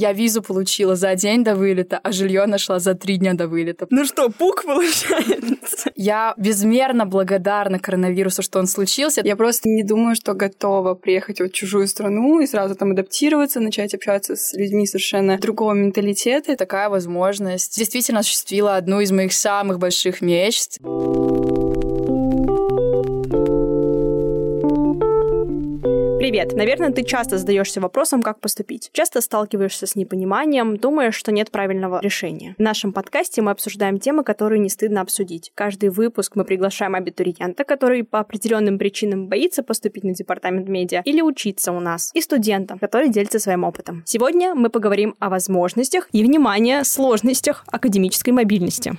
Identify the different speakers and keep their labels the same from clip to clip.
Speaker 1: Я визу получила за день до вылета, а жилье нашла за три дня до вылета.
Speaker 2: Ну что, пук получается?
Speaker 1: Я безмерно благодарна коронавирусу, что он случился.
Speaker 2: Я просто не думаю, что готова приехать в чужую страну и сразу там адаптироваться, начать общаться с людьми совершенно другого менталитета.
Speaker 1: Такая возможность действительно осуществила одну из моих самых больших мечт.
Speaker 3: Привет! Наверное, ты часто задаешься вопросом, как поступить. Часто сталкиваешься с непониманием, думаешь, что нет правильного решения. В нашем подкасте мы обсуждаем темы, которые не стыдно обсудить. Каждый выпуск мы приглашаем абитуриента, который по определенным причинам боится поступить на департамент медиа или учиться у нас, и студента, который делится своим опытом. Сегодня мы поговорим о возможностях и, внимание, сложностях академической мобильности.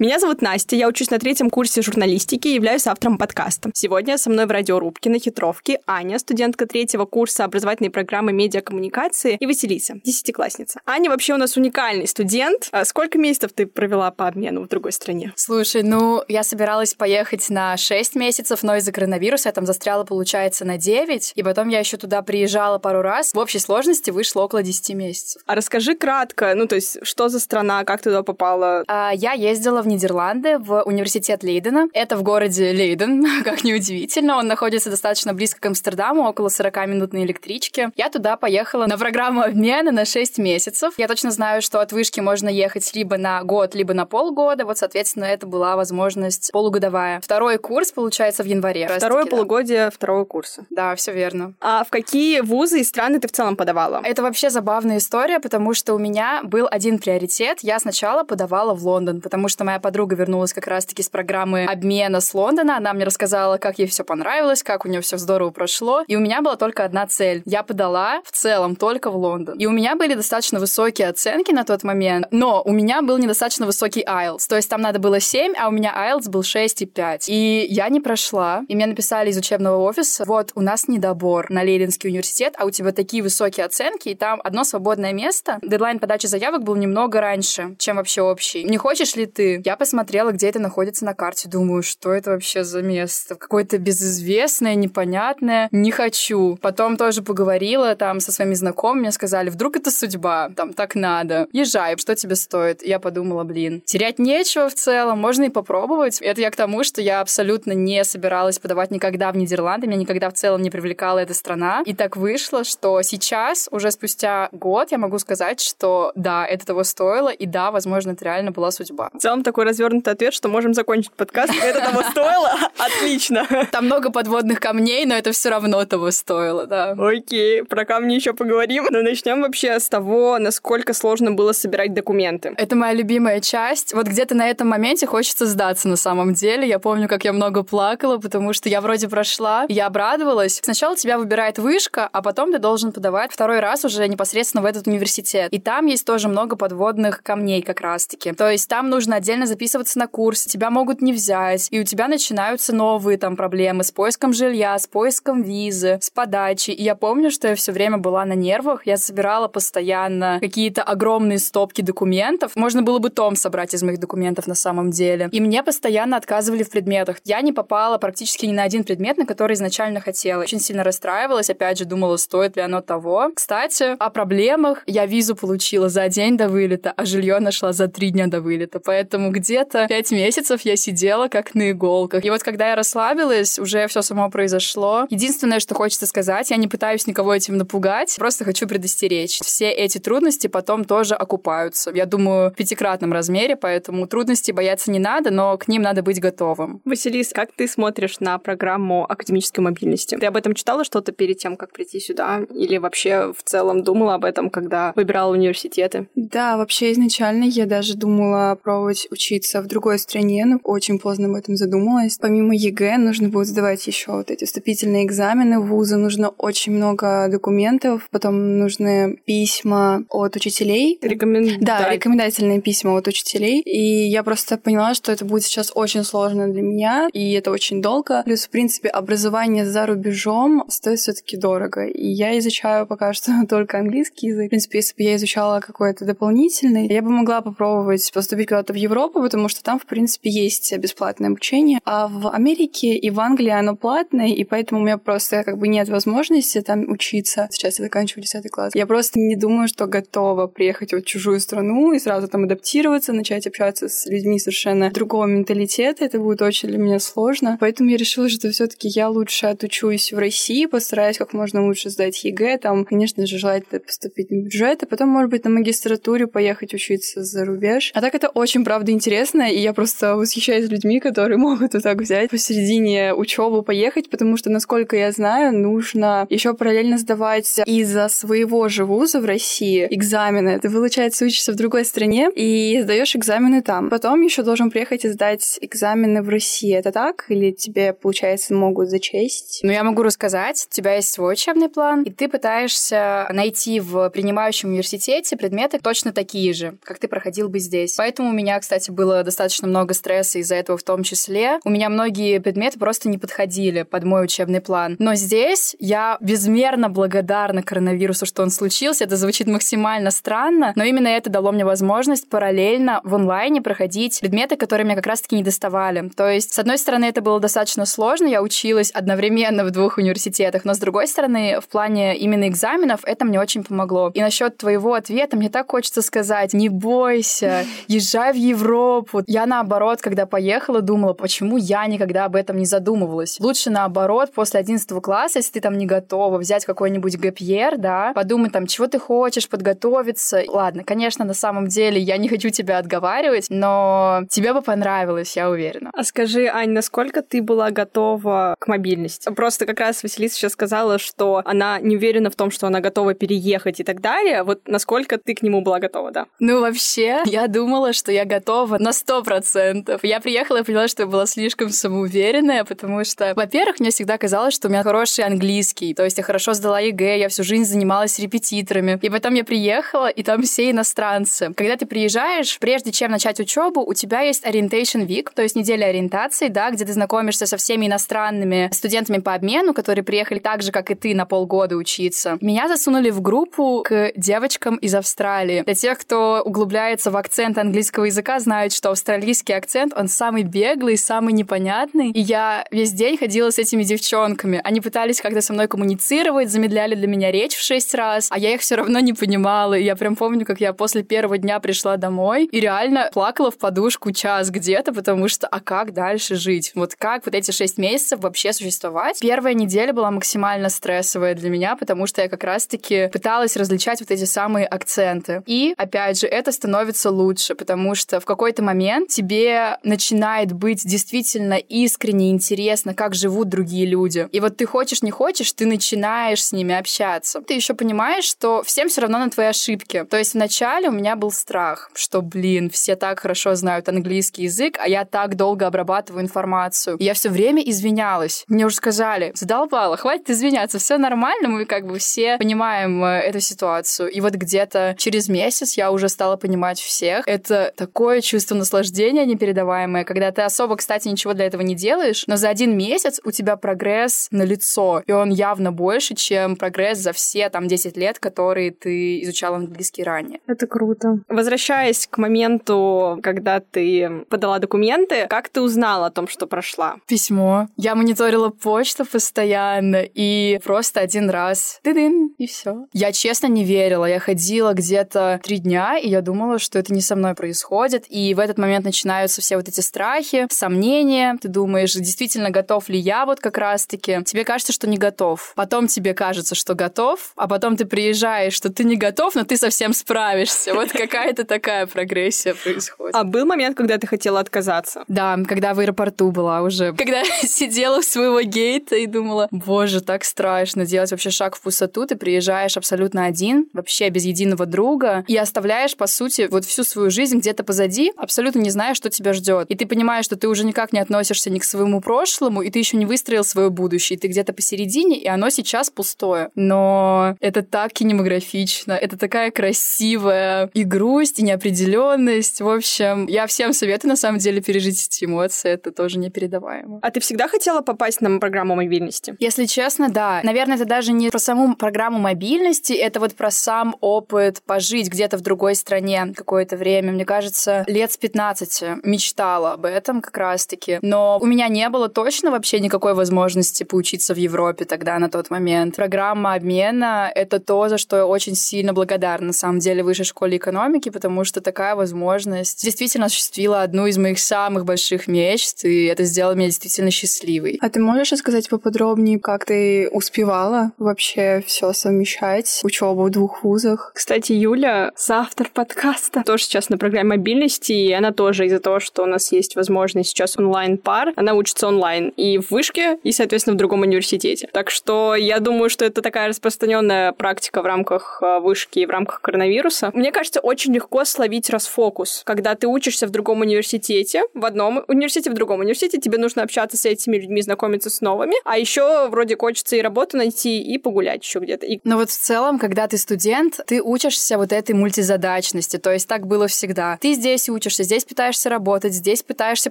Speaker 3: Меня зовут Настя, я учусь на третьем курсе журналистики и являюсь автором подкаста. Сегодня со мной в радиорубке на хитровке Аня, студентка третьего курса образовательной программы медиакоммуникации, и Василиса, десятиклассница. Аня вообще у нас уникальный студент. А сколько месяцев ты провела по обмену в другой стране?
Speaker 1: Слушай, ну, я собиралась поехать на 6 месяцев, но из-за коронавируса я там застряла, получается, на 9, и потом я еще туда приезжала пару раз. В общей сложности вышло около 10 месяцев.
Speaker 3: А расскажи кратко, ну, то есть, что за страна, как туда попала?
Speaker 1: А, я ездила в Нидерланды, в университет Лейдена. Это в городе Лейден, как неудивительно. Он находится достаточно близко к Амстердаму, около 40 минут на электричке. Я туда поехала на программу обмена на 6 месяцев. Я точно знаю, что от вышки можно ехать либо на год, либо на полгода. Вот, соответственно, это была возможность полугодовая. Второй курс, получается, в январе.
Speaker 3: Второе полугодие да. второго курса.
Speaker 1: Да, все верно.
Speaker 3: А в какие вузы и страны ты в целом подавала?
Speaker 1: Это вообще забавная история, потому что у меня был один приоритет. Я сначала подавала в Лондон, потому что моя моя подруга вернулась как раз-таки с программы обмена с Лондона. Она мне рассказала, как ей все понравилось, как у нее все здорово прошло. И у меня была только одна цель. Я подала в целом только в Лондон. И у меня были достаточно высокие оценки на тот момент, но у меня был недостаточно высокий IELTS. То есть там надо было 7, а у меня IELTS был 6,5. И я не прошла. И мне написали из учебного офиса, вот, у нас недобор на Лейденский университет, а у тебя такие высокие оценки, и там одно свободное место. Дедлайн подачи заявок был немного раньше, чем вообще общий. Не хочешь ли ты? Я посмотрела, где это находится на карте. Думаю, что это вообще за место? Какое-то безызвестное, непонятное. Не хочу. Потом тоже поговорила там со своими знакомыми. Сказали, вдруг это судьба. Там так надо. Езжай, что тебе стоит? Я подумала, блин, терять нечего в целом. Можно и попробовать. Это я к тому, что я абсолютно не собиралась подавать никогда в Нидерланды. Меня никогда в целом не привлекала эта страна. И так вышло, что сейчас, уже спустя год, я могу сказать, что да, это того стоило. И да, возможно, это реально была судьба.
Speaker 3: В целом, такой развернутый ответ, что можем закончить подкаст. Это того стоило? Отлично.
Speaker 1: Там много подводных камней, но это все равно того стоило, да.
Speaker 3: Окей, про камни еще поговорим. Но начнем вообще с того, насколько сложно было собирать документы.
Speaker 1: Это моя любимая часть. Вот где-то на этом моменте хочется сдаться на самом деле. Я помню, как я много плакала, потому что я вроде прошла, я обрадовалась. Сначала тебя выбирает вышка, а потом ты должен подавать второй раз уже непосредственно в этот университет. И там есть тоже много подводных камней как раз-таки. То есть там нужно отдельно записываться на курс, тебя могут не взять, и у тебя начинаются новые там проблемы с поиском жилья, с поиском визы, с подачей. И я помню, что я все время была на нервах, я собирала постоянно какие-то огромные стопки документов. Можно было бы том собрать из моих документов на самом деле. И мне постоянно отказывали в предметах. Я не попала практически ни на один предмет, на который изначально хотела. Очень сильно расстраивалась, опять же, думала, стоит ли оно того. Кстати, о проблемах. Я визу получила за день до вылета, а жилье нашла за три дня до вылета. Поэтому где-то пять месяцев я сидела как на иголках. И вот когда я расслабилась, уже все само произошло. Единственное, что хочется сказать, я не пытаюсь никого этим напугать, просто хочу предостеречь. Все эти трудности потом тоже окупаются. Я думаю, в пятикратном размере, поэтому трудностей бояться не надо, но к ним надо быть готовым.
Speaker 3: Василис, как ты смотришь на программу академической мобильности? Ты об этом читала что-то перед тем, как прийти сюда? Или вообще в целом думала об этом, когда выбирала университеты?
Speaker 2: Да, вообще изначально я даже думала пробовать учиться в другой стране, но очень поздно об этом задумалась. Помимо ЕГЭ нужно будет сдавать еще вот эти вступительные экзамены в вузы, нужно очень много документов, потом нужны письма от учителей.
Speaker 3: Рекомен...
Speaker 2: Да, рекомендательные письма от учителей. И я просто поняла, что это будет сейчас очень сложно для меня, и это очень долго. Плюс, в принципе, образование за рубежом стоит все таки дорого. И я изучаю пока что только английский язык. В принципе, если бы я изучала какой-то дополнительный, я бы могла попробовать поступить куда-то в Европу, Европу, потому что там, в принципе, есть бесплатное обучение, а в Америке и в Англии оно платное, и поэтому у меня просто как бы нет возможности там учиться. Сейчас я заканчиваю 10 класс. Я просто не думаю, что готова приехать в чужую страну и сразу там адаптироваться, начать общаться с людьми совершенно другого менталитета. Это будет очень для меня сложно. Поэтому я решила, что все таки я лучше отучусь в России, постараюсь как можно лучше сдать ЕГЭ. Там, конечно же, желательно поступить на бюджет, а потом, может быть, на магистратуре поехать учиться за рубеж. А так это очень, правда, интересно, и я просто восхищаюсь людьми, которые могут вот так взять посередине учебы поехать, потому что, насколько я знаю, нужно еще параллельно сдавать из-за своего же вуза в России экзамены. Ты, получается, учишься в другой стране и сдаешь экзамены там. Потом еще должен приехать и сдать экзамены в России. Это так? Или тебе, получается, могут зачесть?
Speaker 1: Ну, я могу рассказать. У тебя есть свой учебный план, и ты пытаешься найти в принимающем университете предметы точно такие же, как ты проходил бы здесь. Поэтому у меня, кстати, было достаточно много стресса из-за этого в том числе. У меня многие предметы просто не подходили под мой учебный план. Но здесь я безмерно благодарна коронавирусу, что он случился. Это звучит максимально странно, но именно это дало мне возможность параллельно в онлайне проходить предметы, которые мне как раз-таки не доставали. То есть, с одной стороны, это было достаточно сложно, я училась одновременно в двух университетах, но с другой стороны, в плане именно экзаменов это мне очень помогло. И насчет твоего ответа мне так хочется сказать, не бойся, езжай в Европу. Я наоборот, когда поехала, думала, почему я никогда об этом не задумывалась. Лучше наоборот, после 11 класса, если ты там не готова, взять какой-нибудь ГПР, да, подумать там, чего ты хочешь, подготовиться. Ладно, конечно, на самом деле я не хочу тебя отговаривать, но тебе бы понравилось, я уверена.
Speaker 3: А скажи, Ань, насколько ты была готова к мобильности? Просто как раз Василиса сейчас сказала, что она не уверена в том, что она готова переехать и так далее. Вот насколько ты к нему была готова, да?
Speaker 1: Ну, вообще, я думала, что я готова на сто процентов. Я приехала и поняла, что я была слишком самоуверенная, потому что, во-первых, мне всегда казалось, что у меня хороший английский, то есть я хорошо сдала ЕГЭ, я всю жизнь занималась репетиторами. И потом я приехала, и там все иностранцы. Когда ты приезжаешь, прежде чем начать учебу, у тебя есть Orientation Week, то есть неделя ориентации, да, где ты знакомишься со всеми иностранными студентами по обмену, которые приехали так же, как и ты, на полгода учиться. Меня засунули в группу к девочкам из Австралии. Для тех, кто углубляется в акцент английского языка, знают, что австралийский акцент, он самый беглый, самый непонятный. И я весь день ходила с этими девчонками. Они пытались как-то со мной коммуницировать, замедляли для меня речь в шесть раз, а я их все равно не понимала. И я прям помню, как я после первого дня пришла домой и реально плакала в подушку час где-то, потому что а как дальше жить? Вот как вот эти шесть месяцев вообще существовать? Первая неделя была максимально стрессовая для меня, потому что я как раз-таки пыталась различать вот эти самые акценты. И, опять же, это становится лучше, потому что в какой-то момент тебе начинает быть действительно искренне интересно, как живут другие люди. И вот ты хочешь, не хочешь, ты начинаешь с ними общаться. Ты еще понимаешь, что всем все равно на твои ошибки. То есть вначале у меня был страх, что, блин, все так хорошо знают английский язык, а я так долго обрабатываю информацию. И я все время извинялась. Мне уже сказали, задолбала, хватит извиняться, все нормально, мы как бы все понимаем э, эту ситуацию. И вот где-то через месяц я уже стала понимать всех. Это такое чувство наслаждения непередаваемое, когда ты особо, кстати, ничего для этого не делаешь, но за один месяц у тебя прогресс на лицо, и он явно больше, чем прогресс за все там 10 лет, которые ты изучала английский ранее.
Speaker 3: Это круто. Возвращаясь к моменту, когда ты подала документы, как ты узнала о том, что прошла?
Speaker 1: Письмо. Я мониторила почту постоянно, и просто один раз ты-дын, и все. Я честно не верила. Я ходила где-то три дня, и я думала, что это не со мной происходит. И в этот момент начинаются все вот эти страхи, сомнения. Ты думаешь, действительно готов ли я вот как раз-таки. Тебе кажется, что не готов. Потом тебе кажется, что готов, а потом ты приезжаешь, что ты не готов, но ты совсем справишься. Вот какая-то такая прогрессия происходит.
Speaker 3: А был момент, когда ты хотела отказаться?
Speaker 1: Да, когда в аэропорту была уже. Когда сидела у своего гейта и думала, боже, так страшно делать вообще шаг в пустоту. Ты приезжаешь абсолютно один, вообще без единого друга, и оставляешь, по сути, вот всю свою жизнь где-то позади, абсолютно не зная, что тебя ждет. И ты понимаешь, что ты уже никак не относишься ни к своему прошлому, и ты еще не выстроил свое будущее. Ты где-то посередине, и оно сейчас пустое. Но это так кинематографично, это такая красивая и грусть, и неопределенность. В общем, я всем советую, на самом деле, пережить эти эмоции. Это тоже непередаваемо.
Speaker 3: А ты всегда хотела попасть на программу мобильности?
Speaker 1: Если честно, да. Наверное, это даже не про саму программу мобильности, это вот про сам опыт пожить где-то в другой стране какое-то время. Мне кажется, лет с 15 мечтала об этом как раз-таки. Но у меня не было точно вообще никакой возможности поучиться в Европе тогда, на тот момент. Программа обмена — это то, за что я очень сильно благодарна, на самом деле, Высшей школе экономики, потому что такая возможность действительно осуществила одну из моих самых больших мечт, и это сделало меня действительно счастливой.
Speaker 2: А ты можешь рассказать поподробнее, как ты успевала вообще все совмещать, учебу в двух вузах?
Speaker 3: Кстати, Юля — соавтор подкаста, тоже сейчас на программе мобильности, и она тоже из-за того, что у нас есть возможность сейчас онлайн-пар, она учится онлайн и в вышке, и, соответственно, в другом университете. Так что я думаю, что это такая распространенная практика в рамках а, вышки и в рамках коронавируса. Мне кажется, очень легко словить расфокус, когда ты учишься в другом университете, в одном университете, в другом университете, тебе нужно общаться с этими людьми, знакомиться с новыми, а еще вроде хочется и работу найти, и погулять еще где-то. И...
Speaker 1: Но вот в целом, когда ты студент, ты учишься вот этой мультизадачности, то есть так было всегда. Ты здесь здесь пытаешься работать, здесь пытаешься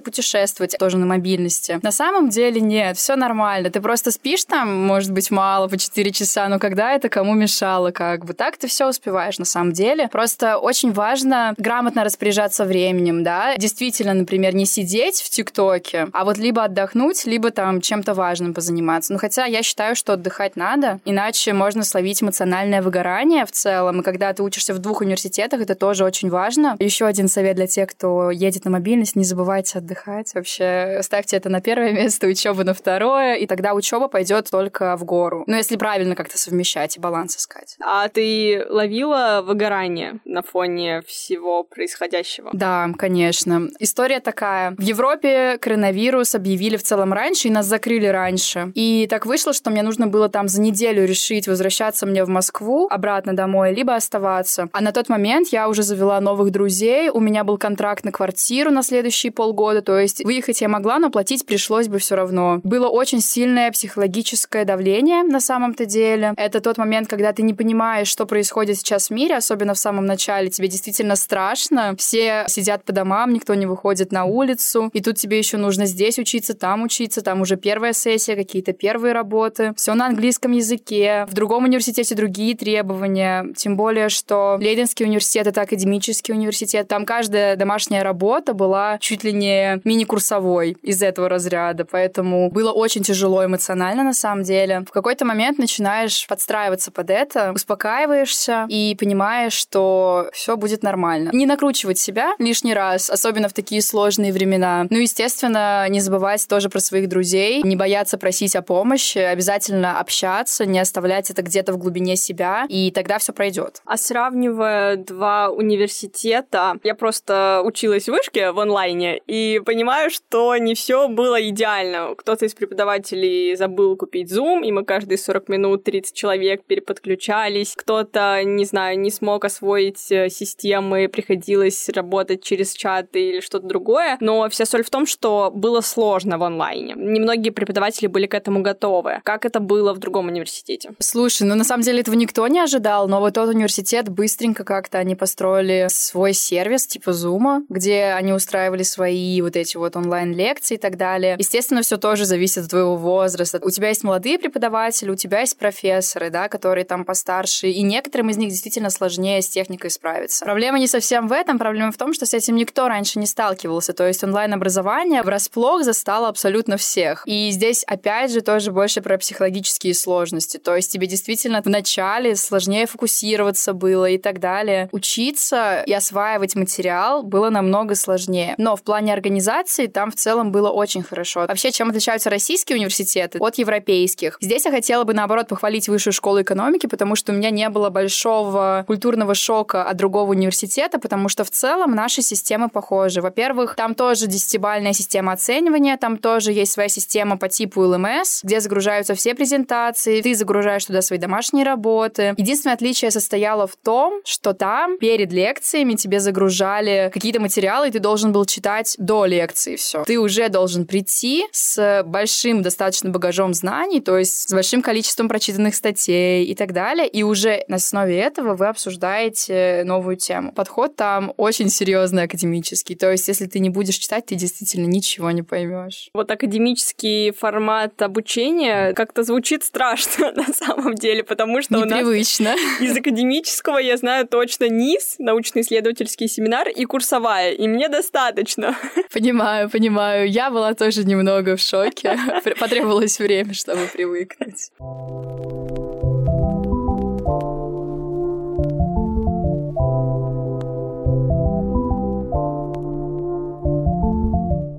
Speaker 1: путешествовать, тоже на мобильности. На самом деле нет, все нормально. Ты просто спишь там, может быть, мало, по 4 часа, но когда это кому мешало, как бы. Так ты все успеваешь на самом деле. Просто очень важно грамотно распоряжаться временем, да. Действительно, например, не сидеть в ТикТоке, а вот либо отдохнуть, либо там чем-то важным позаниматься. Ну, хотя я считаю, что отдыхать надо, иначе можно словить эмоциональное выгорание в целом. И когда ты учишься в двух университетах, это тоже очень важно. Еще один совет для тех, кто едет на мобильность, не забывайте отдыхать. Вообще, ставьте это на первое место, учебу на второе, и тогда учеба пойдет только в гору. Ну, если правильно как-то совмещать и баланс искать.
Speaker 3: А ты ловила выгорание на фоне всего происходящего?
Speaker 1: Да, конечно. История такая. В Европе коронавирус объявили в целом раньше, и нас закрыли раньше. И так вышло, что мне нужно было там за неделю решить, возвращаться мне в Москву обратно домой, либо оставаться. А на тот момент я уже завела новых друзей, у меня был контракт на квартиру на следующие полгода, то есть выехать я могла, но платить пришлось бы все равно. Было очень сильное психологическое давление на самом-то деле. Это тот момент, когда ты не понимаешь, что происходит сейчас в мире, особенно в самом начале. Тебе действительно страшно. Все сидят по домам, никто не выходит на улицу. И тут тебе еще нужно здесь учиться, там учиться, там уже первая сессия, какие-то первые работы. Все на английском языке. В другом университете другие требования. Тем более, что Лейденский университет — это академический университет. Там каждая домашняя работа была чуть ли не мини-курсовой из этого разряда. Поэтому было очень тяжело эмоционально на самом деле. В какой-то момент начинаешь подстраиваться под это, успокаиваешься и понимаешь, что все будет нормально. Не накручивать себя лишний раз, особенно в такие сложные времена. Ну, естественно, не забывать тоже про своих друзей, не бояться просить о помощи, обязательно общаться, не оставлять это где-то в глубине себя, и тогда все пройдет.
Speaker 3: А сравнивая два университета, я просто училась в вышке в онлайне и понимаю, что не все было идеально. Кто-то из преподавателей забыл купить Zoom, и мы каждые 40 минут 30 человек переподключались. Кто-то, не знаю, не смог освоить э, системы, приходилось работать через чаты или что-то другое. Но вся соль в том, что было сложно в онлайне. Немногие преподаватели были к этому готовы. Как это было в другом университете?
Speaker 1: Слушай, ну на самом деле этого никто не ожидал, но вот тот университет быстренько как-то они построили свой сервис типа Zoom, где они устраивали свои вот эти вот онлайн-лекции и так далее. Естественно, все тоже зависит от твоего возраста. У тебя есть молодые преподаватели, у тебя есть профессоры, да, которые там постарше, и некоторым из них действительно сложнее с техникой справиться. Проблема не совсем в этом, проблема в том, что с этим никто раньше не сталкивался, то есть онлайн-образование врасплох застало абсолютно всех. И здесь, опять же, тоже больше про психологические сложности, то есть тебе действительно в начале сложнее фокусироваться было и так далее. Учиться и осваивать материал было намного сложнее. Но в плане организации там в целом было очень хорошо. Вообще, чем отличаются российские университеты от европейских? Здесь я хотела бы, наоборот, похвалить Высшую школу экономики, потому что у меня не было большого культурного шока от другого университета, потому что в целом наши системы похожи. Во-первых, там тоже десятибальная система оценивания, там тоже есть своя система по типу ЛМС, где загружаются все презентации, ты загружаешь туда свои домашние работы. Единственное отличие состояло в том, что там перед лекциями тебе загружали какие-то материалы, ты должен был читать до лекции все. Ты уже должен прийти с большим достаточно багажом знаний, то есть с большим количеством прочитанных статей и так далее, и уже на основе этого вы обсуждаете новую тему. Подход там очень серьезный академический, то есть если ты не будешь читать, ты действительно ничего не поймешь.
Speaker 3: Вот академический формат обучения как-то звучит страшно на самом деле, потому что
Speaker 1: Непривычно.
Speaker 3: у нас из академического я знаю точно низ, научно-исследовательский семинар и курс курсовая, и мне достаточно.
Speaker 1: Понимаю, понимаю. Я была тоже немного в шоке. Потребовалось время, чтобы привыкнуть.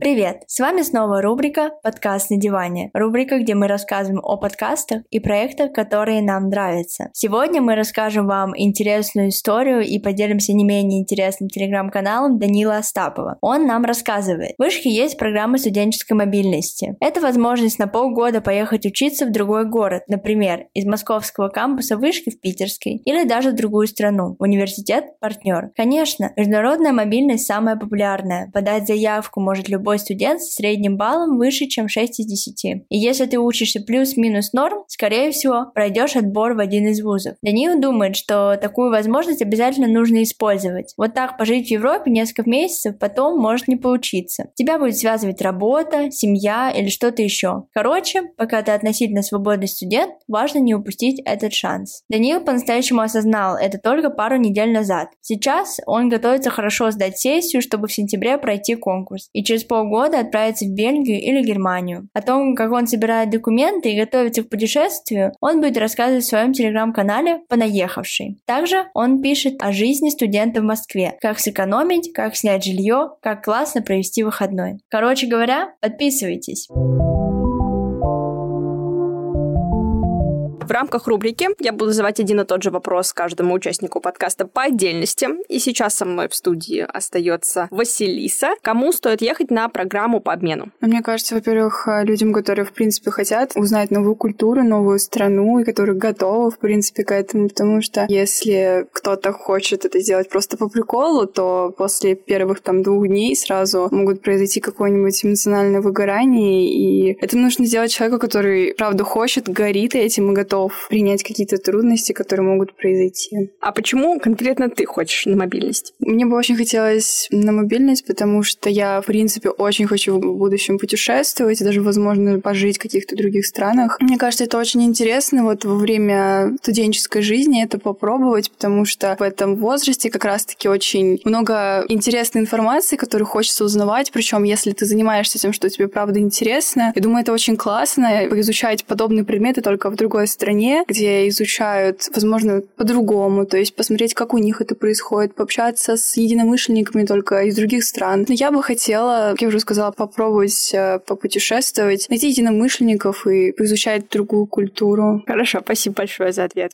Speaker 4: Привет! С вами снова рубрика «Подкаст на диване». Рубрика, где мы рассказываем о подкастах и проектах, которые нам нравятся. Сегодня мы расскажем вам интересную историю и поделимся не менее интересным телеграм-каналом Данила Остапова. Он нам рассказывает. В Вышке есть программа студенческой мобильности. Это возможность на полгода поехать учиться в другой город, например, из московского кампуса Вышки в Питерский или даже в другую страну, университет-партнер. Конечно, международная мобильность самая популярная. Подать заявку может любой студент с средним баллом выше, чем 6 из 10. И если ты учишься плюс-минус норм, скорее всего, пройдешь отбор в один из вузов. Даниил думает, что такую возможность обязательно нужно использовать. Вот так пожить в Европе несколько месяцев, потом может не получиться. Тебя будет связывать работа, семья или что-то еще. Короче, пока ты относительно свободный студент, важно не упустить этот шанс. Даниил по-настоящему осознал это только пару недель назад. Сейчас он готовится хорошо сдать сессию, чтобы в сентябре пройти конкурс. И через полгода года отправиться в Бельгию или Германию. О том, как он собирает документы и готовится к путешествию, он будет рассказывать в своем телеграм-канале «Понаехавший». Также он пишет о жизни студента в Москве, как сэкономить, как снять жилье, как классно провести выходной. Короче говоря, подписывайтесь.
Speaker 3: В рамках рубрики я буду задавать один и тот же вопрос каждому участнику подкаста по отдельности. И сейчас со мной в студии остается Василиса. Кому стоит ехать на программу по обмену?
Speaker 2: Ну, мне кажется, во-первых, людям, которые, в принципе, хотят узнать новую культуру, новую страну, и которые готовы, в принципе, к этому, потому что если кто-то хочет это сделать просто по приколу, то после первых там двух дней сразу могут произойти какое-нибудь эмоциональное выгорание, и это нужно сделать человеку, который, правда, хочет, горит этим и готов готов принять какие-то трудности, которые могут произойти.
Speaker 3: А почему конкретно ты хочешь на мобильность?
Speaker 2: Мне бы очень хотелось на мобильность, потому что я, в принципе, очень хочу в будущем путешествовать, даже, возможно, пожить в каких-то других странах. Мне кажется, это очень интересно вот во время студенческой жизни это попробовать, потому что в этом возрасте как раз-таки очень много интересной информации, которую хочется узнавать, причем если ты занимаешься тем, что тебе правда интересно. Я думаю, это очень классно изучать подобные предметы только в другой стране стране, где изучают, возможно, по-другому, то есть посмотреть, как у них это происходит, пообщаться с единомышленниками только из других стран. Но я бы хотела, как я уже сказала, попробовать э, попутешествовать, найти единомышленников и поизучать другую культуру.
Speaker 3: Хорошо, спасибо большое за ответ.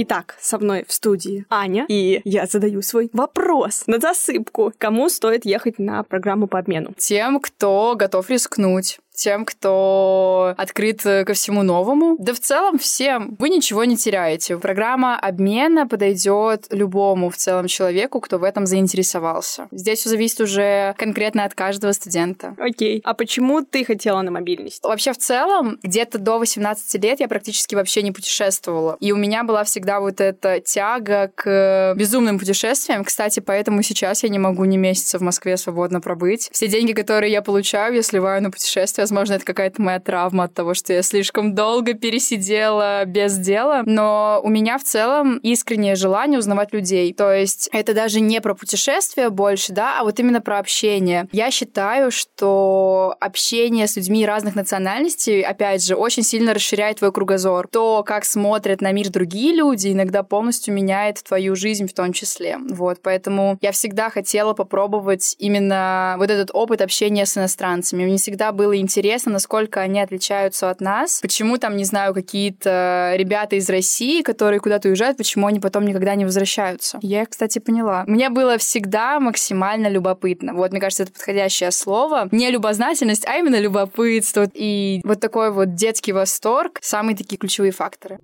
Speaker 3: Итак, со мной в студии Аня, и я задаю свой вопрос на засыпку. Кому стоит ехать на программу по обмену?
Speaker 1: Тем, кто готов рискнуть тем, кто открыт ко всему новому. Да в целом всем. Вы ничего не теряете. Программа обмена подойдет любому в целом человеку, кто в этом заинтересовался. Здесь все зависит уже конкретно от каждого студента.
Speaker 3: Окей. А почему ты хотела на мобильность?
Speaker 1: Вообще в целом где-то до 18 лет я практически вообще не путешествовала. И у меня была всегда вот эта тяга к безумным путешествиям. Кстати, поэтому сейчас я не могу ни месяца в Москве свободно пробыть. Все деньги, которые я получаю, я сливаю на путешествия Возможно, это какая-то моя травма от того, что я слишком долго пересидела без дела. Но у меня в целом искреннее желание узнавать людей. То есть это даже не про путешествия больше, да, а вот именно про общение. Я считаю, что общение с людьми разных национальностей, опять же, очень сильно расширяет твой кругозор. То, как смотрят на мир другие люди, иногда полностью меняет твою жизнь в том числе. Вот, поэтому я всегда хотела попробовать именно вот этот опыт общения с иностранцами. Мне всегда было интересно интересно, насколько они отличаются от нас. Почему там, не знаю, какие-то ребята из России, которые куда-то уезжают, почему они потом никогда не возвращаются. Я их, кстати, поняла. Мне было всегда максимально любопытно. Вот, мне кажется, это подходящее слово. Не любознательность, а именно любопытство. И вот такой вот детский восторг — самые такие ключевые факторы.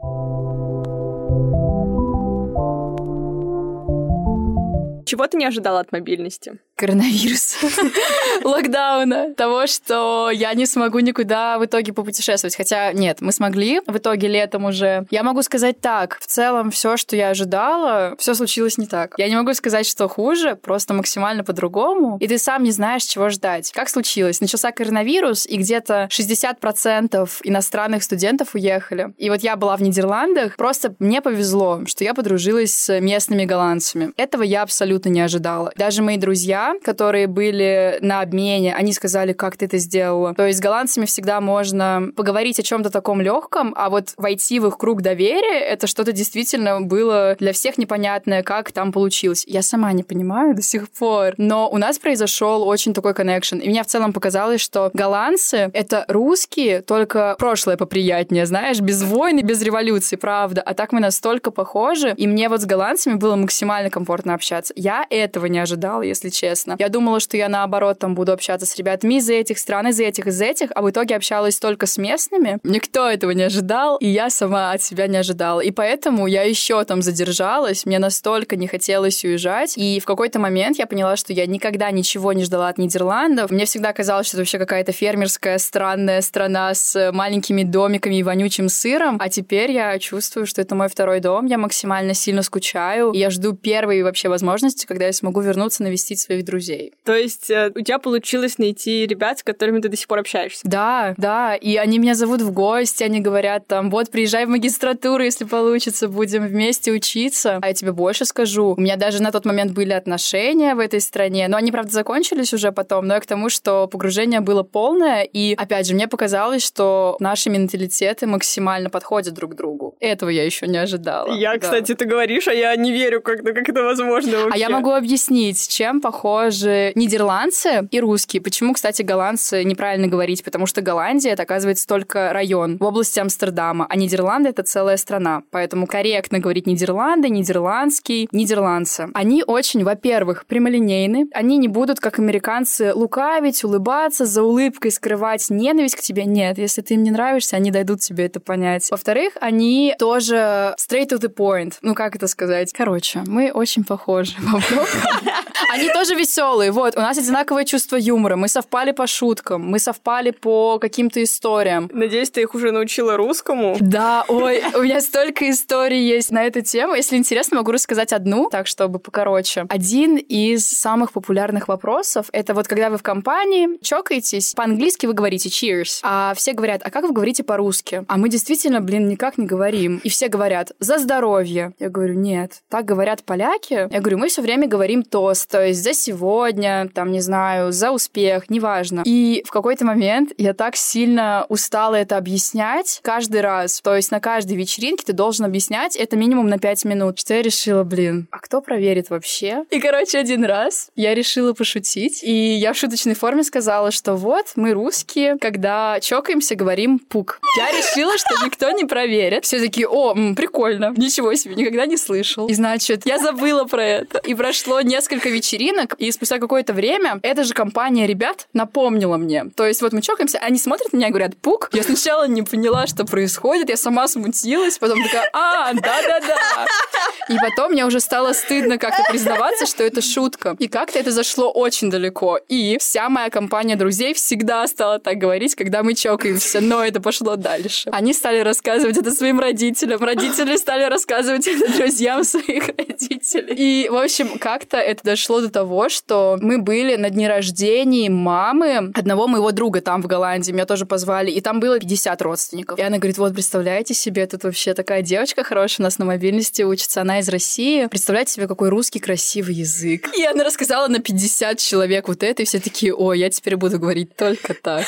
Speaker 3: Чего ты не ожидала от мобильности?
Speaker 1: коронавируса, локдауна, того, что я не смогу никуда в итоге попутешествовать. Хотя нет, мы смогли в итоге летом уже. Я могу сказать так, в целом все, что я ожидала, все случилось не так. Я не могу сказать, что хуже, просто максимально по-другому. И ты сам не знаешь, чего ждать. Как случилось? Начался коронавирус, и где-то 60% иностранных студентов уехали. И вот я была в Нидерландах, просто мне повезло, что я подружилась с местными голландцами. Этого я абсолютно не ожидала. Даже мои друзья которые были на обмене, они сказали, как ты это сделала. То есть с голландцами всегда можно поговорить о чем-то таком легком, а вот войти в их круг доверия, это что-то действительно было для всех непонятное, как там получилось. Я сама не понимаю до сих пор. Но у нас произошел очень такой коннекшн. И мне в целом показалось, что голландцы — это русские, только прошлое поприятнее, знаешь, без войны, без революции, правда. А так мы настолько похожи. И мне вот с голландцами было максимально комфортно общаться. Я этого не ожидала, если честно. Я думала, что я наоборот там буду общаться с ребятами из этих стран, из этих, из этих, а в итоге общалась только с местными. Никто этого не ожидал, и я сама от себя не ожидала. И поэтому я еще там задержалась, мне настолько не хотелось уезжать. И в какой-то момент я поняла, что я никогда ничего не ждала от Нидерландов. Мне всегда казалось, что это вообще какая-то фермерская странная страна с маленькими домиками и вонючим сыром. А теперь я чувствую, что это мой второй дом. Я максимально сильно скучаю. Я жду первой вообще возможности, когда я смогу вернуться навестить своих друзей.
Speaker 3: То есть э, у тебя получилось найти ребят, с которыми ты до сих пор общаешься?
Speaker 1: Да, да. И они меня зовут в гости, они говорят там, вот, приезжай в магистратуру, если получится, будем вместе учиться. А я тебе больше скажу. У меня даже на тот момент были отношения в этой стране, но они, правда, закончились уже потом, но я к тому, что погружение было полное, и, опять же, мне показалось, что наши менталитеты максимально подходят друг к другу. Этого я еще не ожидала.
Speaker 3: Я, да. кстати, ты говоришь, а я не верю, как, как это возможно вообще.
Speaker 1: А я могу объяснить, чем похож похожи нидерландцы и русские. Почему, кстати, голландцы неправильно говорить? Потому что Голландия — это, оказывается, только район в области Амстердама, а Нидерланды — это целая страна. Поэтому корректно говорить Нидерланды, нидерландский, нидерландцы. Они очень, во-первых, прямолинейны. Они не будут, как американцы, лукавить, улыбаться, за улыбкой скрывать ненависть к тебе. Нет, если ты им не нравишься, они дойдут тебе это понять. Во-вторых, они тоже straight to the point. Ну, как это сказать? Короче, мы очень похожи во Они тоже веселые. Вот, у нас одинаковое чувство юмора. Мы совпали по шуткам, мы совпали по каким-то историям.
Speaker 3: Надеюсь, ты их уже научила русскому.
Speaker 1: Да, ой, у меня столько историй есть на эту тему. Если интересно, могу рассказать одну, так чтобы покороче. Один из самых популярных вопросов — это вот когда вы в компании чокаетесь, по-английски вы говорите cheers, а все говорят, а как вы говорите по-русски? А мы действительно, блин, никак не говорим. И все говорят «за здоровье». Я говорю, нет, так говорят поляки. Я говорю, мы все время говорим тост, то есть за сегодня, там, не знаю, за успех, неважно. И в какой-то момент я так сильно устала это объяснять каждый раз. То есть на каждой вечеринке ты должен объяснять это минимум на 5 минут. Что я решила, блин, а кто проверит вообще? И, короче, один раз я решила пошутить, и я в шуточной форме сказала, что вот, мы русские, когда чокаемся, говорим пук. Я решила, что никто не проверит. Все такие, о, м, прикольно, ничего себе, никогда не слышал. И, значит, я забыла про это. И прошло несколько вечеринок, и спустя какое-то время эта же компания ребят напомнила мне. То есть вот мы чокаемся, они смотрят на меня и говорят «пук». Я сначала не поняла, что происходит, я сама смутилась, потом такая «а, да-да-да». И потом мне уже стало стыдно как-то признаваться, что это шутка. И как-то это зашло очень далеко. И вся моя компания друзей всегда стала так говорить, когда мы чокаемся, но это пошло дальше. Они стали рассказывать это своим родителям, родители стали рассказывать это друзьям своих родителей. И, в общем, как-то это дошло до того, что мы были на дне рождения мамы одного моего друга там в Голландии. Меня тоже позвали. И там было 50 родственников. И она говорит, вот представляете себе, тут вообще такая девочка хорошая у нас на мобильности учится. Она из России. Представляете себе, какой русский красивый язык. И она рассказала на 50 человек вот это, и все такие, ой, я теперь буду говорить только так.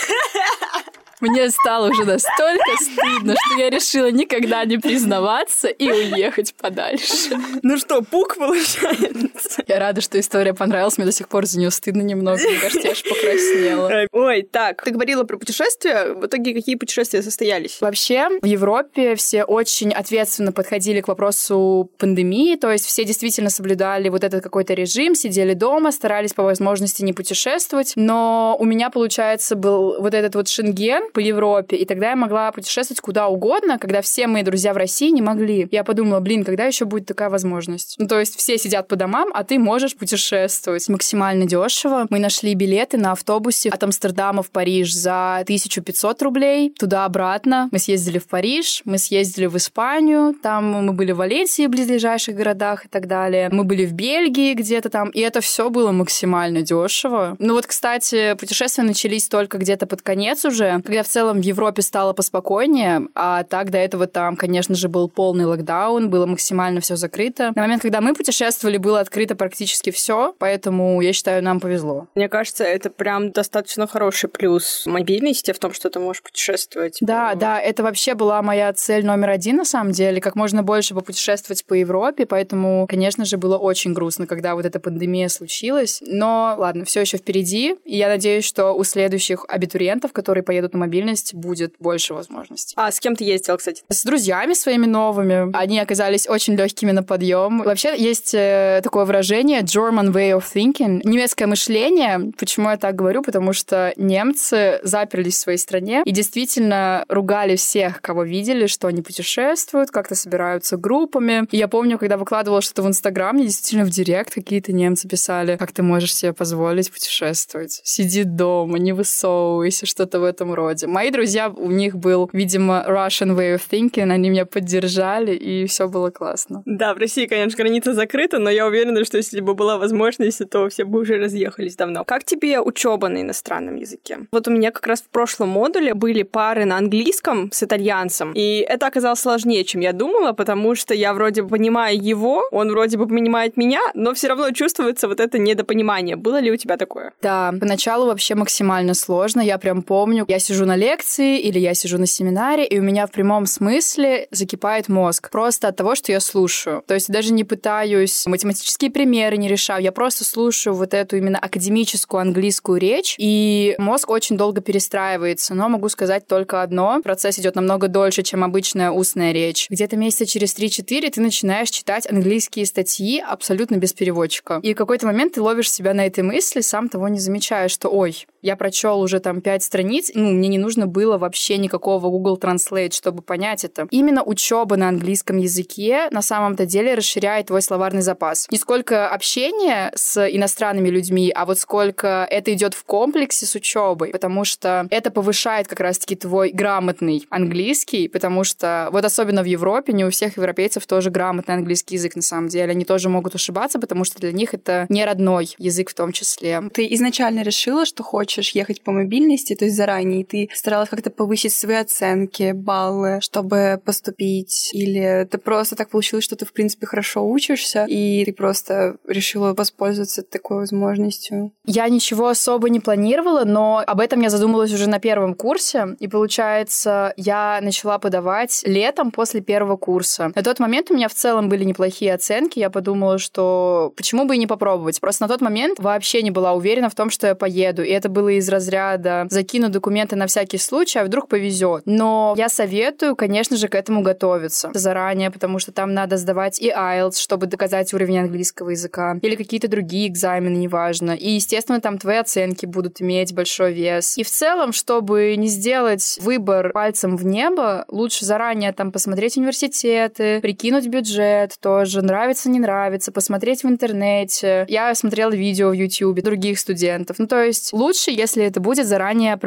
Speaker 1: Мне стало уже настолько стыдно, что я решила никогда не признаваться и уехать подальше.
Speaker 3: Ну что, пук получается?
Speaker 1: Я рада, что история понравилась. Мне до сих пор за нее стыдно немного. Мне кажется, я аж покраснела.
Speaker 3: Ой, так, ты говорила про путешествия. В итоге какие путешествия состоялись?
Speaker 1: Вообще, в Европе все очень ответственно подходили к вопросу пандемии. То есть все действительно соблюдали вот этот какой-то режим, сидели дома, старались по возможности не путешествовать. Но у меня, получается, был вот этот вот шенген, по Европе, и тогда я могла путешествовать куда угодно, когда все мои друзья в России не могли. Я подумала, блин, когда еще будет такая возможность? Ну, то есть все сидят по домам, а ты можешь путешествовать максимально дешево. Мы нашли билеты на автобусе от Амстердама в Париж за 1500 рублей, туда-обратно. Мы съездили в Париж, мы съездили в Испанию, там мы были в Валенсии, в близлежащих городах и так далее. Мы были в Бельгии где-то там, и это все было максимально дешево. Ну вот, кстати, путешествия начались только где-то под конец уже, когда в целом в Европе стало поспокойнее, а так до этого там, конечно же, был полный локдаун, было максимально все закрыто. На момент, когда мы путешествовали, было открыто практически все, поэтому я считаю, нам повезло.
Speaker 3: Мне кажется, это прям достаточно хороший плюс мобильности в том, что ты можешь путешествовать.
Speaker 1: Да, да, это вообще была моя цель номер один на самом деле, как можно больше попутешествовать по Европе, поэтому, конечно же, было очень грустно, когда вот эта пандемия случилась. Но ладно, все еще впереди, и я надеюсь, что у следующих абитуриентов, которые поедут на мобильность, будет больше возможностей.
Speaker 3: А с кем ты ездил, кстати?
Speaker 1: С друзьями своими новыми. Они оказались очень легкими на подъем. Вообще есть э, такое выражение German way of thinking, немецкое мышление. Почему я так говорю? Потому что немцы заперлись в своей стране и действительно ругали всех, кого видели, что они путешествуют, как-то собираются группами. И я помню, когда выкладывала что-то в Инстаграм, мне действительно в директ какие-то немцы писали, как ты можешь себе позволить путешествовать? Сиди дома, не высовывайся, что-то в этом роде. Мои друзья, у них был, видимо, Russian way of thinking, они меня поддержали, и все было классно.
Speaker 3: Да, в России, конечно, граница закрыта, но я уверена, что если бы была возможность, то все бы уже разъехались давно. Как тебе учеба на иностранном языке? Вот у меня как раз в прошлом модуле были пары на английском с итальянцем, и это оказалось сложнее, чем я думала, потому что я вроде бы понимаю его, он вроде бы понимает меня, но все равно чувствуется вот это недопонимание. Было ли у тебя такое?
Speaker 1: Да, поначалу вообще максимально сложно. Я прям помню, я сижу на лекции или я сижу на семинаре, и у меня в прямом смысле закипает мозг. Просто от того, что я слушаю. То есть даже не пытаюсь математические примеры не решаю, я просто слушаю вот эту именно академическую английскую речь, и мозг очень долго перестраивается. Но могу сказать только одно. Процесс идет намного дольше, чем обычная устная речь. Где-то месяца через 3-4 ты начинаешь читать английские статьи абсолютно без переводчика. И в какой-то момент ты ловишь себя на этой мысли, сам того не замечаешь, что ой, я прочел уже там 5 страниц, ну, мне не нужно было вообще никакого Google Translate, чтобы понять это. Именно учеба на английском языке на самом-то деле расширяет твой словарный запас. Не сколько общения с иностранными людьми, а вот сколько это идет в комплексе с учебой, потому что это повышает как раз-таки твой грамотный английский, потому что вот особенно в Европе не у всех европейцев тоже грамотный английский язык на самом деле. Они тоже могут ошибаться, потому что для них это не родной язык в том числе.
Speaker 2: Ты изначально решила, что хочешь ехать по мобильности, то есть заранее, и ты старалась как-то повысить свои оценки, баллы, чтобы поступить? Или это просто так получилось, что ты, в принципе, хорошо учишься, и ты просто решила воспользоваться такой возможностью?
Speaker 1: Я ничего особо не планировала, но об этом я задумалась уже на первом курсе, и получается, я начала подавать летом после первого курса. На тот момент у меня в целом были неплохие оценки, я подумала, что почему бы и не попробовать. Просто на тот момент вообще не была уверена в том, что я поеду, и это было из разряда закину документы на всякий случай, а вдруг повезет. Но я советую, конечно же, к этому готовиться заранее, потому что там надо сдавать и IELTS, чтобы доказать уровень английского языка, или какие-то другие экзамены, неважно. И, естественно, там твои оценки будут иметь большой вес. И в целом, чтобы не сделать выбор пальцем в небо, лучше заранее там посмотреть университеты, прикинуть бюджет тоже, нравится, не нравится, посмотреть в интернете. Я смотрела видео в YouTube других студентов. Ну, то есть лучше, если это будет заранее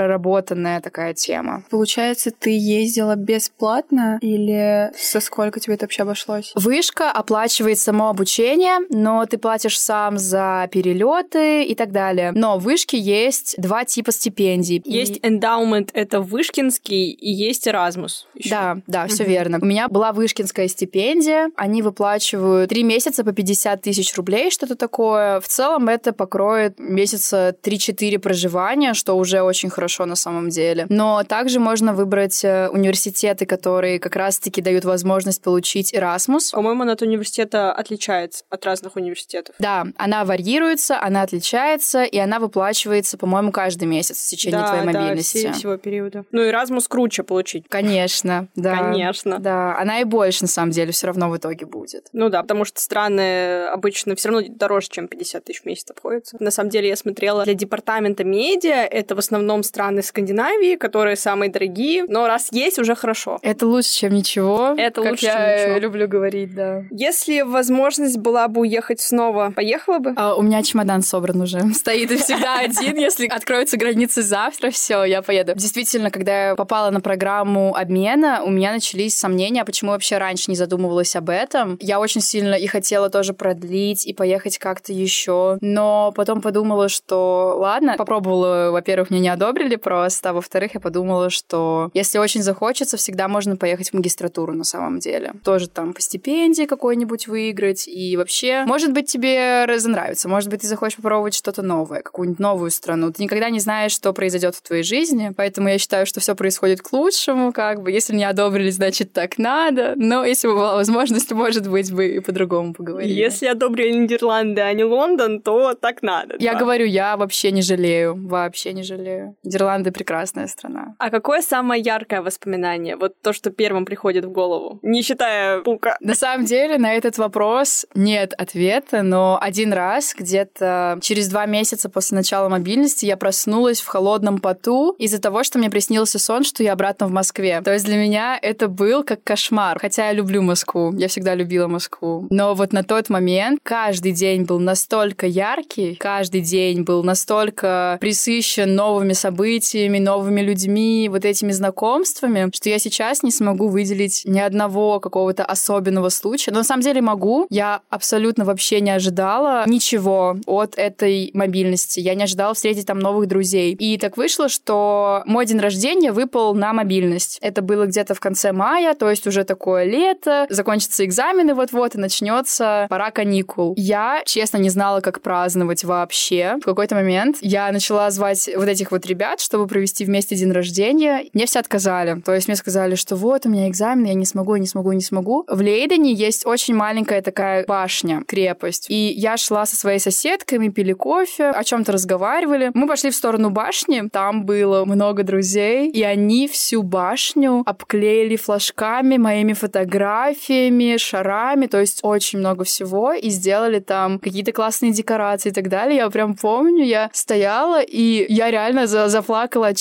Speaker 1: такая тема.
Speaker 2: Получается, ты ездила бесплатно или со сколько тебе это вообще обошлось?
Speaker 1: Вышка оплачивает само обучение, но ты платишь сам за перелеты и так далее. Но в вышке есть два типа стипендий.
Speaker 3: Есть и... эндаумент, это вышкинский, и есть Erasmus.
Speaker 1: Еще. Да, да, все угу. верно. У меня была вышкинская стипендия, они выплачивают три месяца по 50 тысяч рублей, что-то такое. В целом это покроет месяца 3-4 проживания, что уже очень хорошо на самом деле. Но также можно выбрать э, университеты, которые как раз-таки дают возможность получить Erasmus.
Speaker 3: По-моему, она от университета отличается от разных университетов.
Speaker 1: Да, она варьируется, она отличается, и она выплачивается, по-моему, каждый месяц в течение
Speaker 3: да,
Speaker 1: твоей мобильности.
Speaker 3: Да, всего периода. Ну, Erasmus круче получить.
Speaker 1: Конечно, да.
Speaker 3: Конечно.
Speaker 1: Да, она и больше, на самом деле, все равно в итоге будет.
Speaker 3: Ну да, потому что страны обычно все равно дороже, чем 50 тысяч в месяц обходятся. На самом деле, я смотрела для департамента медиа, это в основном страны Скандинавии, Скандинавии, которые самые дорогие, но раз есть, уже хорошо.
Speaker 1: Это лучше, чем ничего.
Speaker 3: Это
Speaker 1: как
Speaker 3: лучше,
Speaker 1: я
Speaker 3: чем ничего.
Speaker 1: люблю говорить, да.
Speaker 3: Если возможность была бы уехать снова, поехала бы?
Speaker 1: А, у меня чемодан собран уже. Стоит и всегда один. Если откроются границы завтра, все, я поеду. Действительно, когда я попала на программу обмена, у меня начались сомнения, почему вообще раньше не задумывалась об этом. Я очень сильно и хотела тоже продлить и поехать как-то еще. Но потом подумала, что ладно, попробовала, во-первых, меня не одобрили просто, во-вторых, я подумала, что если очень захочется, всегда можно поехать в магистратуру на самом деле. Тоже там по стипендии какой-нибудь выиграть. И вообще, может быть, тебе разонравится, может быть, ты захочешь попробовать что-то новое, какую-нибудь новую страну. Ты никогда не знаешь, что произойдет в твоей жизни, поэтому я считаю, что все происходит к лучшему, как бы. Если не одобрили, значит, так надо. Но если бы была возможность, может быть, бы и по-другому поговорили.
Speaker 3: Если одобрили Нидерланды, а не Лондон, то так надо.
Speaker 1: Я
Speaker 3: да.
Speaker 1: говорю, я вообще не жалею, вообще не жалею. Нидерланды прекрасная страна.
Speaker 3: А какое самое яркое воспоминание? Вот то, что первым приходит в голову, не считая пука.
Speaker 1: На самом деле на этот вопрос нет ответа, но один раз, где-то через два месяца после начала мобильности, я проснулась в холодном поту из-за того, что мне приснился сон, что я обратно в Москве. То есть для меня это был как кошмар. Хотя я люблю Москву, я всегда любила Москву. Но вот на тот момент каждый день был настолько яркий, каждый день был настолько присыщен новыми событиями, новыми людьми, вот этими знакомствами, что я сейчас не смогу выделить ни одного какого-то особенного случая. Но на самом деле могу. Я абсолютно вообще не ожидала ничего от этой мобильности. Я не ожидала встретить там новых друзей. И так вышло, что мой день рождения выпал на мобильность. Это было где-то в конце мая, то есть уже такое лето, закончатся экзамены вот-вот, и начнется пора каникул. Я, честно, не знала, как праздновать вообще. В какой-то момент я начала звать вот этих вот ребят, чтобы провести вместе день рождения. Мне все отказали. То есть мне сказали, что вот, у меня экзамен, я не смогу, я не смогу, не смогу. В Лейдене есть очень маленькая такая башня, крепость. И я шла со своей соседкой, мы пили кофе, о чем-то разговаривали. Мы пошли в сторону башни, там было много друзей, и они всю башню обклеили флажками, моими фотографиями, шарами, то есть очень много всего, и сделали там какие-то классные декорации и так далее. Я прям помню, я стояла, и я реально за заплакала от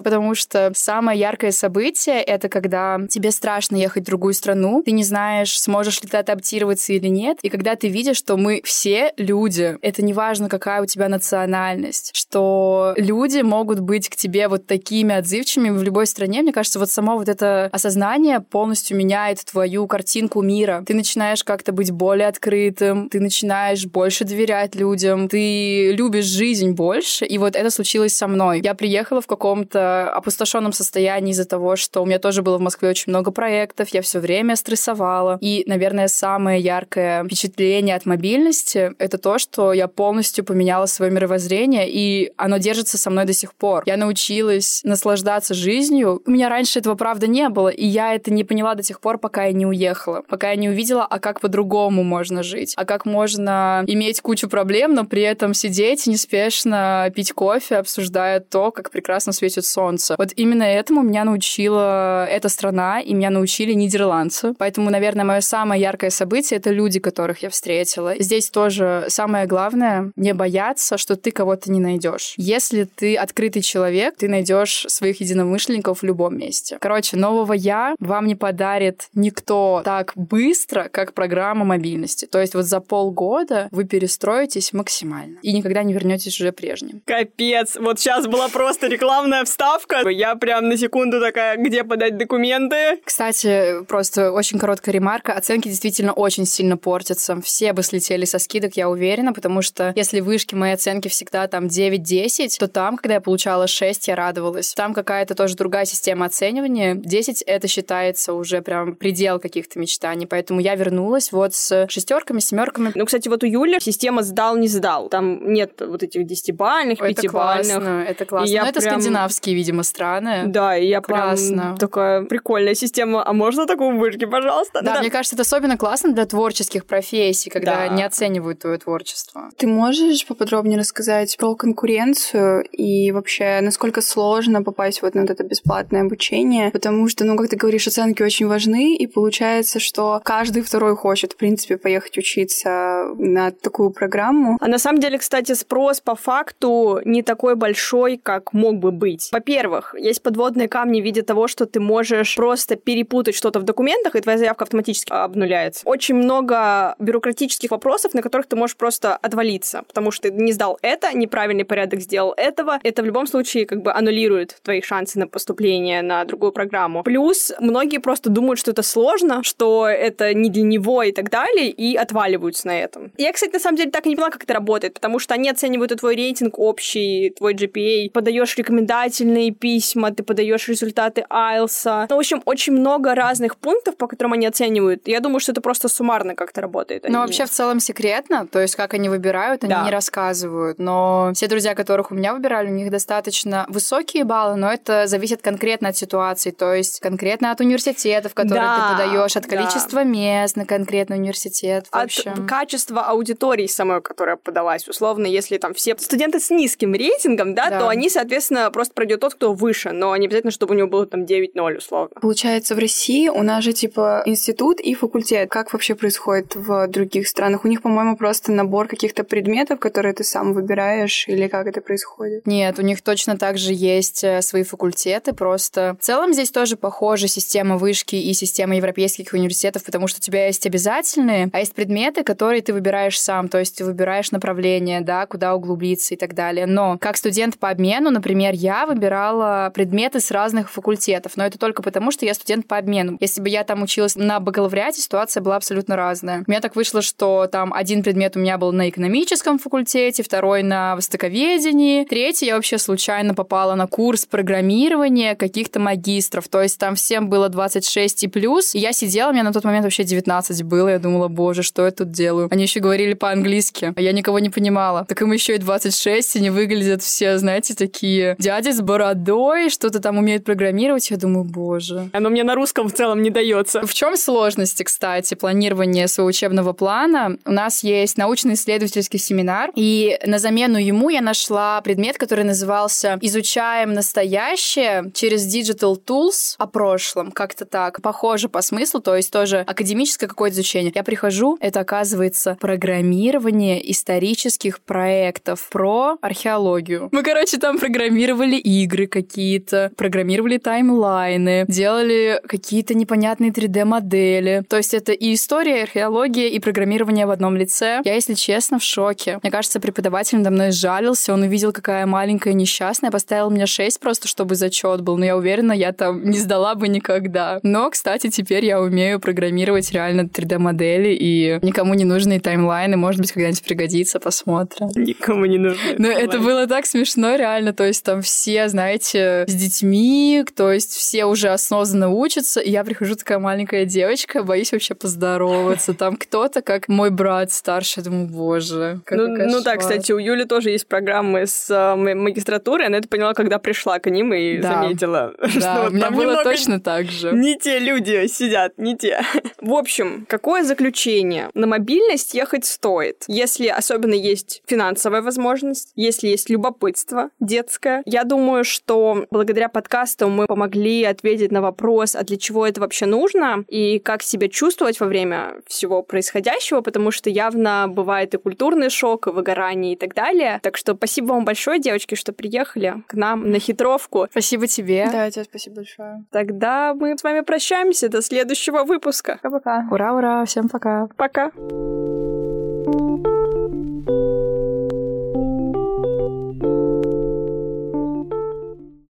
Speaker 1: потому что самое яркое событие — это когда тебе страшно ехать в другую страну, ты не знаешь, сможешь ли ты адаптироваться или нет, и когда ты видишь, что мы все люди, это не важно, какая у тебя национальность, что люди могут быть к тебе вот такими отзывчивыми в любой стране, мне кажется, вот само вот это осознание полностью меняет твою картинку мира. Ты начинаешь как-то быть более открытым, ты начинаешь больше доверять людям, ты любишь жизнь больше, и вот это случилось со мной. Я приехала в каком-то опустошенном состоянии из-за того, что у меня тоже было в Москве очень много проектов, я все время стрессовала. И, наверное, самое яркое впечатление от мобильности — это то, что я полностью поменяла свое мировоззрение, и оно держится со мной до сих пор. Я научилась наслаждаться жизнью. У меня раньше этого, правда, не было, и я это не поняла до тех пор, пока я не уехала, пока я не увидела, а как по-другому можно жить, а как можно иметь кучу проблем, но при этом сидеть неспешно, пить кофе, обсуждая то, как прекрасно светит солнце. Вот именно этому меня научила эта страна, и меня научили нидерландцы. Поэтому, наверное, мое самое яркое событие — это люди, которых я встретила. Здесь тоже самое главное — не бояться, что ты кого-то не найдешь. Если ты открытый человек, ты найдешь своих единомышленников в любом месте. Короче, нового я вам не подарит никто так быстро, как программа мобильности. То есть вот за полгода вы перестроитесь максимально и никогда не вернетесь уже прежним.
Speaker 3: Капец, вот сейчас была просто рекламная вставка. Я прям на секунду такая, где подать документы?
Speaker 1: Кстати, просто очень короткая ремарка. Оценки действительно очень сильно портятся. Все бы слетели со скидок, я уверена, потому что если вышки мои оценки всегда там 9-10, то там, когда я получала 6, я радовалась. Там какая-то тоже другая система оценивания. 10 это считается уже прям предел каких-то мечтаний. Поэтому я вернулась вот с шестерками, семерками.
Speaker 3: Ну, кстати, вот у Юли система сдал, не сдал. Там нет вот этих десятибальных,
Speaker 1: Это
Speaker 3: пятибальных.
Speaker 1: классно, это классно.
Speaker 3: И я
Speaker 1: Но это
Speaker 3: прям-
Speaker 1: скандинавские, видимо, страны.
Speaker 3: Да, и я
Speaker 1: Классно.
Speaker 3: прям такая прикольная система. А можно такую вышки, пожалуйста?
Speaker 1: Да,
Speaker 3: Ну
Speaker 1: мне кажется, это особенно классно для творческих профессий, когда
Speaker 3: Да.
Speaker 1: не оценивают твое творчество.
Speaker 2: Ты можешь поподробнее рассказать про конкуренцию и вообще, насколько сложно попасть вот на вот это бесплатное обучение? Потому что, ну, как ты говоришь, оценки очень важны, и получается, что каждый второй хочет, в принципе, поехать учиться на такую программу.
Speaker 3: А на самом деле, кстати, спрос по факту не такой большой, как мог бы быть. Во-первых, есть подводные камни в виде того, что ты можешь просто перепутать что-то в документах, и твоя заявка автоматически обнуляется. Очень много бюрократических вопросов, на которых ты можешь просто отвалиться, потому что ты не сдал это, неправильный порядок сделал этого. Это в любом случае как бы аннулирует твои шансы на поступление на другую программу. Плюс многие просто думают, что это сложно, что это не для него и так далее, и отваливаются на этом. Я, кстати, на самом деле так и не поняла, как это работает, потому что они оценивают твой рейтинг общий, твой GPA, подаешь рекомендательные письма, ты подаешь результаты IELTS. Ну, в общем, очень много разных пунктов, по которым они оценивают. Я думаю, что это просто суммарно как-то работает.
Speaker 1: Ну, вообще, в целом секретно, то есть как они выбирают, они да. не рассказывают. Но все друзья, которых у меня выбирали, у них достаточно высокие баллы, но это зависит конкретно от ситуации, то есть конкретно от университетов, которые да, ты подаешь, от количества да. мест на конкретный университет. В
Speaker 3: от
Speaker 1: общем.
Speaker 3: качества аудитории самой, которая подалась. Условно, если там все студенты с низким рейтингом, да, да. то они, соответственно, просто пройдет тот, кто выше, но не обязательно, чтобы у него было там 9-0, условно.
Speaker 2: Получается, в России у нас же типа институт и факультет. Как вообще происходит в других странах? У них, по-моему, просто набор каких-то предметов, которые ты сам выбираешь, или как это происходит?
Speaker 1: Нет, у них точно так же есть э, свои факультеты, просто в целом здесь тоже похожа система вышки и система европейских университетов, потому что у тебя есть обязательные, а есть предметы, которые ты выбираешь сам, то есть ты выбираешь направление, да, куда углубиться и так далее. Но как студент по обмену, например, я выбирала предметы с разных факультетов, но это только потому, что я студент по обмену. Если бы я там училась на бакалавриате, ситуация была абсолютно разная. У меня так вышло, что там один предмет у меня был на экономическом факультете, второй на востоковедении, третий я вообще случайно попала на курс программирования каких-то магистров, то есть там всем было 26 и плюс, и я сидела, у меня на тот момент вообще 19 было, я думала, боже, что я тут делаю? Они еще говорили по-английски, а я никого не понимала. Так им еще и 26, и они выглядят все, знаете, такие дяди с бородой, что-то там умеют программировать. Я думаю, боже.
Speaker 3: Оно мне на русском в целом не дается.
Speaker 1: В чем сложности, кстати, планирования своего учебного плана? У нас есть научно-исследовательский семинар, и на замену ему я нашла предмет, который назывался «Изучаем настоящее через Digital Tools о прошлом». Как-то так. Похоже по смыслу, то есть тоже академическое какое-то изучение. Я прихожу, это оказывается программирование исторических проектов про археологию. Мы, короче, там программировали игры какие-то, программировали таймлайны, делали какие-то непонятные 3D-модели. То есть это и история, и археология, и программирование в одном лице. Я, если честно, в шоке. Мне кажется, преподаватель надо мной жалился, он увидел, какая маленькая несчастная, поставил мне 6 просто, чтобы зачет был. Но я уверена, я там не сдала бы никогда. Но, кстати, теперь я умею программировать реально 3D-модели и никому не нужные таймлайны. Может быть, когда-нибудь пригодится, посмотрим.
Speaker 3: Никому не нужно.
Speaker 1: Но это было так смешно, реально. То есть там все, знаете, с детьми, то есть все уже осознанно учатся, и я прихожу такая маленькая девочка, боюсь вообще поздороваться. Там кто-то, как мой брат старший, думаю, боже,
Speaker 3: ну, ну да, кстати, у Юли тоже есть программы с э, магистратурой, она это поняла, когда пришла к ним и да. заметила.
Speaker 1: Да, у меня было точно так же.
Speaker 3: Не те люди сидят, не те. В общем, какое заключение? На мобильность ехать стоит, если особенно есть финансовая возможность, если есть любопытство детское. Я думаю, что благодаря подкасту мы помогли ответить на вопрос, а для чего это вообще нужно и как себя чувствовать во время всего происходящего, потому что явно бывает и культурный шок, и выгорание и так далее. Так что спасибо вам большое, девочки, что приехали к нам на хитровку.
Speaker 1: Спасибо тебе.
Speaker 2: Да, тебе спасибо большое.
Speaker 3: Тогда мы с вами прощаемся до следующего выпуска.
Speaker 2: Пока-пока.
Speaker 1: Ура-ура, всем пока.
Speaker 3: Пока.